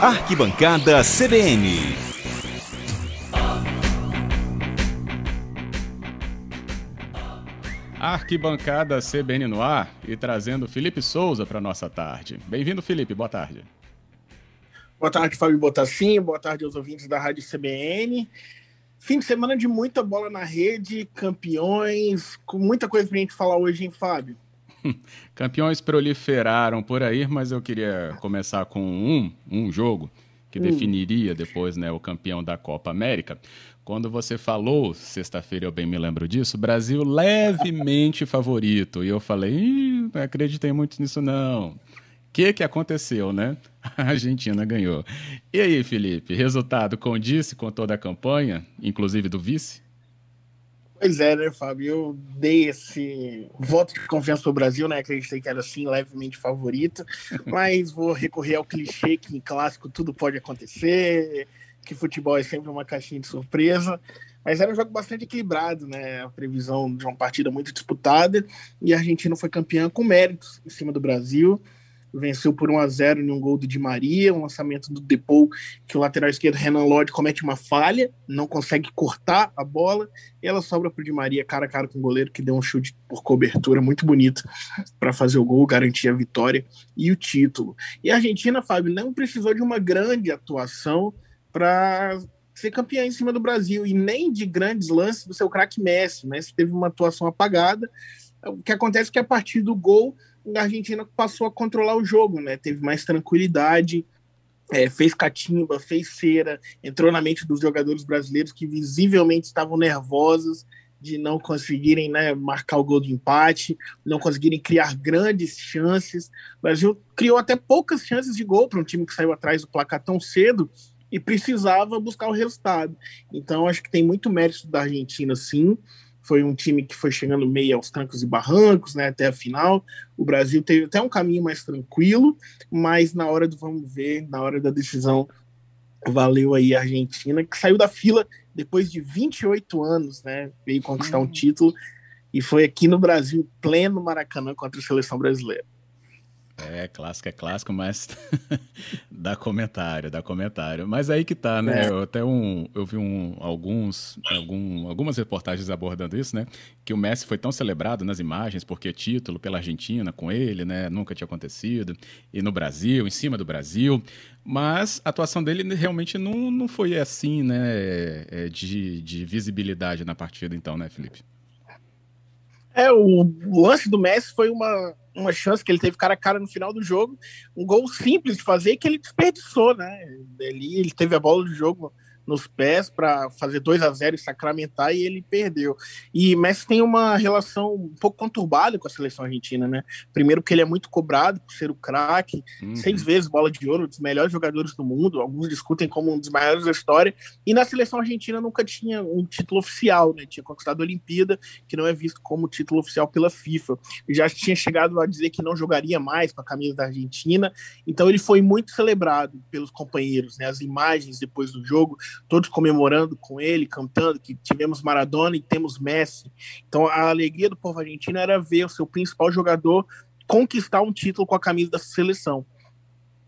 Arquibancada CBN. Arquibancada CBN no ar e trazendo Felipe Souza para nossa tarde. Bem-vindo, Felipe. Boa tarde. Boa tarde, Fábio Botassin. Boa tarde aos ouvintes da Rádio CBN. Fim de semana de muita bola na rede, campeões, com muita coisa para a gente falar hoje, hein, Fábio? Campeões proliferaram por aí, mas eu queria começar com um, um jogo que hum. definiria depois né, o campeão da Copa América. Quando você falou, sexta-feira eu bem me lembro disso, Brasil levemente favorito. E eu falei, não acreditei muito nisso não. O que, que aconteceu, né? A Argentina ganhou. E aí, Felipe, resultado condice com toda a campanha, inclusive do vice? Pois é, né, Fábio? Eu dei esse voto de confiança para o Brasil, né? Acreditei que era assim, levemente favorito, mas vou recorrer ao clichê que em clássico tudo pode acontecer, que futebol é sempre uma caixinha de surpresa. Mas era um jogo bastante equilibrado, né? A previsão de uma partida muito disputada e a Argentina foi campeã com méritos em cima do Brasil venceu por 1 a 0 em um gol do Di Maria, um lançamento do Depou, que o lateral esquerdo Renan Lodge comete uma falha, não consegue cortar a bola, e ela sobra para o Di Maria cara a cara com o goleiro, que deu um chute por cobertura muito bonito para fazer o gol, garantir a vitória e o título. E a Argentina, Fábio, não precisou de uma grande atuação para ser campeã em cima do Brasil, e nem de grandes lances do seu craque Messi. Messi teve uma atuação apagada. O que acontece é que a partir do gol a Argentina passou a controlar o jogo, né? Teve mais tranquilidade, é, fez catimba, fez cera, entrou na mente dos jogadores brasileiros que visivelmente estavam nervosos de não conseguirem né, marcar o gol de empate, não conseguirem criar grandes chances. O Brasil criou até poucas chances de gol para um time que saiu atrás do placar tão cedo e precisava buscar o resultado. Então, acho que tem muito mérito da Argentina, sim foi um time que foi chegando meio aos trancos e barrancos, né, até a final. O Brasil teve até um caminho mais tranquilo, mas na hora do vamos ver, na hora da decisão, valeu aí a Argentina, que saiu da fila depois de 28 anos, né, veio conquistar um título e foi aqui no Brasil, pleno Maracanã contra a seleção brasileira. É, clássico é clássico, mas dá comentário, dá comentário. Mas aí que tá, né? É. Eu até um, eu vi um, alguns, algum, algumas reportagens abordando isso, né? Que o Messi foi tão celebrado nas imagens porque título pela Argentina com ele, né? Nunca tinha acontecido. E no Brasil, em cima do Brasil. Mas a atuação dele realmente não, não foi assim, né? É, de, de visibilidade na partida, então, né, Felipe? É, o lance do Messi foi uma uma chance que ele teve cara a cara no final do jogo, um gol simples de fazer que ele desperdiçou, né? Ele, ele teve a bola do jogo nos pés para fazer 2 a 0 e sacramentar e ele perdeu. E Messi tem uma relação um pouco conturbada com a seleção argentina, né? Primeiro porque ele é muito cobrado por ser o craque, uhum. seis vezes bola de ouro, um dos melhores jogadores do mundo, alguns discutem como um dos maiores da história, e na seleção argentina nunca tinha um título oficial, né? Tinha conquistado a Olimpíada, que não é visto como título oficial pela FIFA. Já tinha chegado a dizer que não jogaria mais com a camisa da Argentina, então ele foi muito celebrado pelos companheiros, né? As imagens depois do jogo todos comemorando com ele, cantando que tivemos Maradona e temos Messi. Então a alegria do povo argentino era ver o seu principal jogador conquistar um título com a camisa da seleção.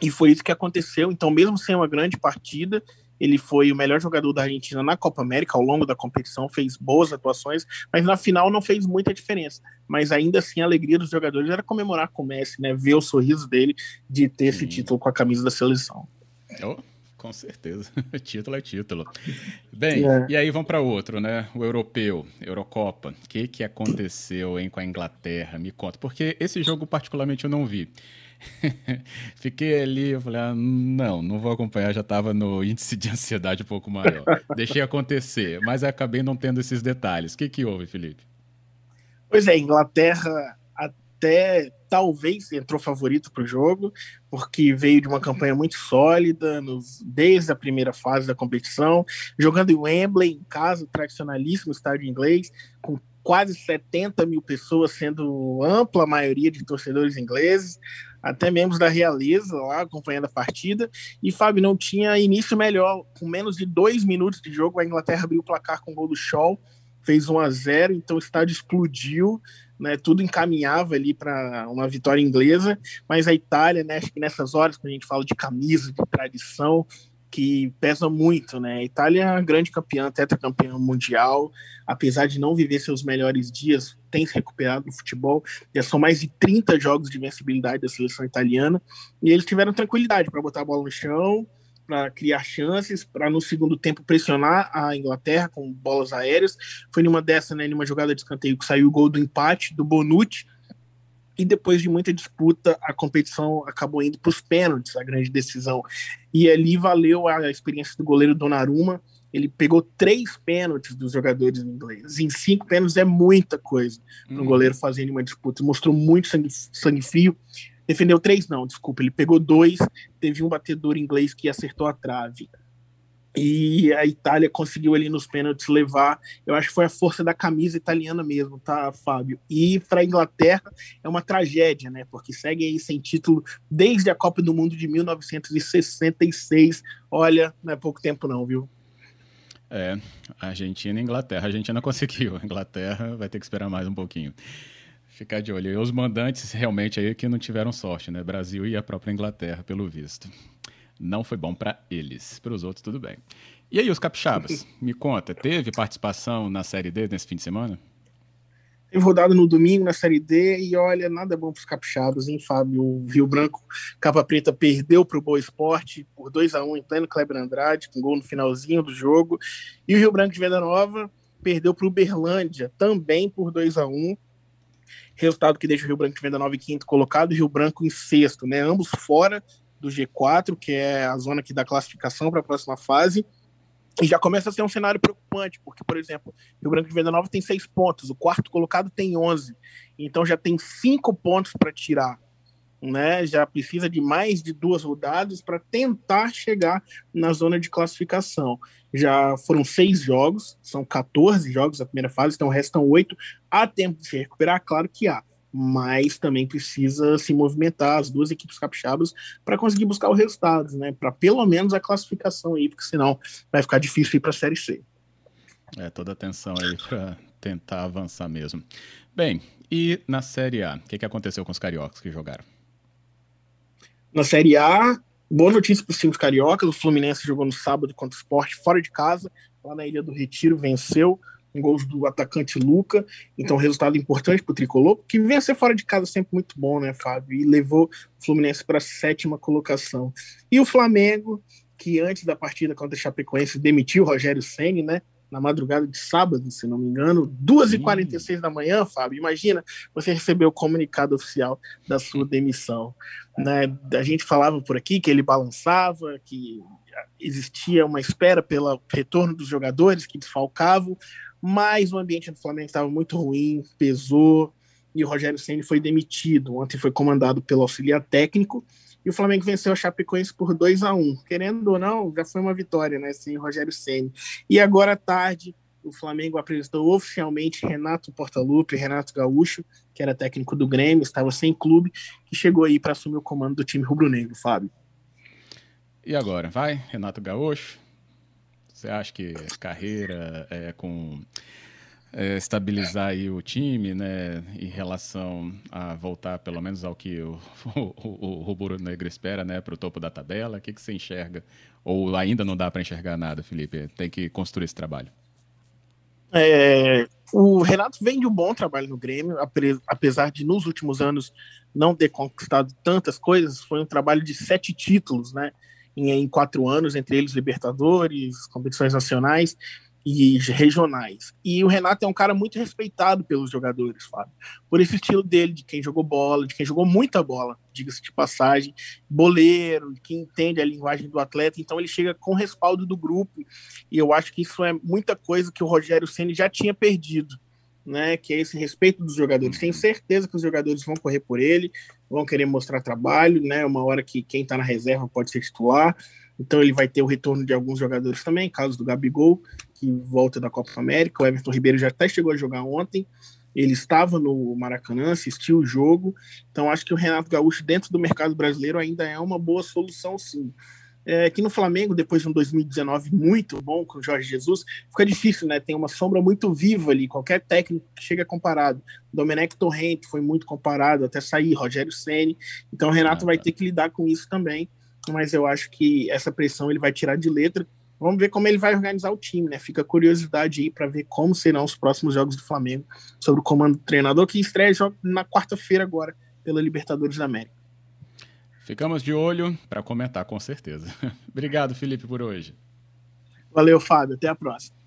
E foi isso que aconteceu. Então, mesmo sem uma grande partida, ele foi o melhor jogador da Argentina na Copa América ao longo da competição, fez boas atuações, mas na final não fez muita diferença. Mas ainda assim, a alegria dos jogadores era comemorar com o Messi, né? Ver o sorriso dele de ter Sim. esse título com a camisa da seleção. Oh. Com certeza. título é título. Bem, é. e aí vamos para outro, né? O europeu, Eurocopa. O que, que aconteceu hein, com a Inglaterra? Me conta. Porque esse jogo, particularmente, eu não vi. Fiquei ali, eu falei, ah, não, não vou acompanhar, já estava no índice de ansiedade um pouco maior. Deixei acontecer, mas acabei não tendo esses detalhes. O que, que houve, Felipe? Pois é, Inglaterra até talvez entrou favorito para o jogo, porque veio de uma campanha muito sólida nos, desde a primeira fase da competição, jogando em Wembley, em casa, tradicionalíssimo estádio inglês, com quase 70 mil pessoas, sendo ampla maioria de torcedores ingleses, até membros da realeza lá acompanhando a partida. E Fábio não tinha início melhor, com menos de dois minutos de jogo, a Inglaterra abriu o placar com o gol do Shaw, fez 1 a 0 então o estádio explodiu né, tudo encaminhava ali para uma vitória inglesa, mas a Itália, né, acho que nessas horas, quando a gente fala de camisa, de tradição, que pesa muito, né? A Itália é grande campeã, tetracampeã mundial, apesar de não viver seus melhores dias, tem se recuperado no futebol. Já são mais de 30 jogos de vencibilidade da seleção italiana. E eles tiveram tranquilidade para botar a bola no chão, para criar chances, para no segundo tempo pressionar a Inglaterra com bolas aéreas. Foi numa dessa, né, numa jogada de escanteio que saiu o gol do empate do Bonucci e depois de muita disputa, a competição acabou indo para os pênaltis, a grande decisão. E ali valeu a experiência do goleiro Donnarumma. Ele pegou três pênaltis dos jogadores ingleses. Em cinco pênaltis é muita coisa para um uhum. goleiro fazendo uma disputa. Mostrou muito sangue, sangue frio. Defendeu três, não, desculpa. Ele pegou dois. Teve um batedor inglês que acertou a trave e a Itália conseguiu ali nos pênaltis levar. Eu acho que foi a força da camisa italiana mesmo, tá, Fábio? E para a Inglaterra é uma tragédia, né? Porque segue aí sem título desde a Copa do Mundo de 1966. Olha, não é pouco tempo, não, viu? É, Argentina e Inglaterra. A Argentina conseguiu, a Inglaterra vai ter que esperar mais um pouquinho. Ficar de olho. E os mandantes realmente aí que não tiveram sorte, né? Brasil e a própria Inglaterra, pelo visto não foi bom para eles. Para os outros, tudo bem. E aí, os capixabas? Me conta, teve participação na Série D nesse fim de semana? Teve rodada no domingo na Série D e olha, nada bom para os capixabas, hein, Fábio? O Rio Branco, capa preta, perdeu para o Boa Esporte por 2 a 1 em pleno Kleber Andrade, com gol no finalzinho do jogo. E o Rio Branco de Venda Nova perdeu para o Berlândia, também por 2 a 1 Resultado que deixa o Rio Branco de Venda Nova em quinto colocado e o Rio Branco em sexto, né? Ambos fora do G4, que é a zona que dá classificação para a próxima fase. E já começa a ser um cenário preocupante, porque, por exemplo, Rio Branco de Venda Nova tem seis pontos, o quarto colocado tem 11. Então já tem cinco pontos para tirar. Né? Já precisa de mais de duas rodadas para tentar chegar na zona de classificação. Já foram seis jogos, são 14 jogos da primeira fase, então restam oito. Há tempo de se recuperar? Claro que há mas também precisa se movimentar as duas equipes capixabas para conseguir buscar os resultados, né? Para pelo menos a classificação aí, porque senão vai ficar difícil ir para a Série C. É toda atenção aí para tentar avançar mesmo. Bem, e na Série A, o que, que aconteceu com os cariocas que jogaram? Na Série A, boa notícia para os times cariocas. O Fluminense jogou no sábado contra o Sport fora de casa, lá na Ilha do Retiro, venceu com gols do atacante Luca. Então, resultado importante para o tricolor, que vencer fora de casa é sempre muito bom, né, Fábio? E levou o Fluminense para a sétima colocação. E o Flamengo, que antes da partida contra o Chapecoense demitiu o Rogério Senni, né? Na madrugada de sábado, se não me engano, 2h46 da manhã, Fábio. Imagina você receber o comunicado oficial da sua demissão. Né? A gente falava por aqui que ele balançava, que existia uma espera pelo retorno dos jogadores que desfalcavam, mas o ambiente do Flamengo estava muito ruim, pesou, e o Rogério Ceni foi demitido. Ontem foi comandado pelo auxiliar técnico, e o Flamengo venceu a Chapecoense por 2 a 1 Querendo ou não, já foi uma vitória, né, sem Rogério Ceni. E agora à tarde, o Flamengo apresentou oficialmente Renato Portaluppi, Renato Gaúcho, que era técnico do Grêmio, estava sem clube, que chegou aí para assumir o comando do time rubro-negro, Fábio. E agora, vai, Renato Gaúcho? Você acha que carreira é com é, estabilizar aí o time, né, em relação a voltar pelo menos ao que o, o, o Rubro Negro espera, né, para o topo da tabela? O que, que você enxerga? Ou ainda não dá para enxergar nada, Felipe? Tem que construir esse trabalho. É, o Renato vem de um bom trabalho no Grêmio, apesar de nos últimos anos não ter conquistado tantas coisas, foi um trabalho de sete títulos, né? em, em quatro anos, entre eles Libertadores, competições nacionais e regionais. E o Renato é um cara muito respeitado pelos jogadores, Fábio, por esse estilo dele, de quem jogou bola, de quem jogou muita bola, diga-se de passagem, boleiro, que entende a linguagem do atleta, então ele chega com respaldo do grupo, e eu acho que isso é muita coisa que o Rogério Ceni já tinha perdido né, que é esse respeito dos jogadores. Tenho certeza que os jogadores vão correr por ele, vão querer mostrar trabalho, né, uma hora que quem está na reserva pode ser titular, então ele vai ter o retorno de alguns jogadores também, caso do Gabigol, que volta da Copa América, o Everton Ribeiro já até chegou a jogar ontem, ele estava no Maracanã, assistiu o jogo, então acho que o Renato Gaúcho dentro do mercado brasileiro ainda é uma boa solução sim. é, que no Flamengo, depois de um 2019 muito bom com o Jorge Jesus, fica difícil, né? Tem uma sombra muito viva ali, qualquer técnico que chega comparado. Domenech Torrente foi muito comparado, até sair, Rogério Ceni. Então o Renato ah, vai tá. ter que lidar com isso também, mas eu acho que essa pressão ele vai tirar de letra. Vamos ver como ele vai organizar o time, né? Fica curiosidade aí para ver como serão os próximos jogos do Flamengo sobre o comando do treinador, que estreia na quarta-feira agora pela Libertadores da América. Ficamos de olho para comentar com certeza. Obrigado, Felipe, por hoje. Valeu, Fábio. Até a próxima.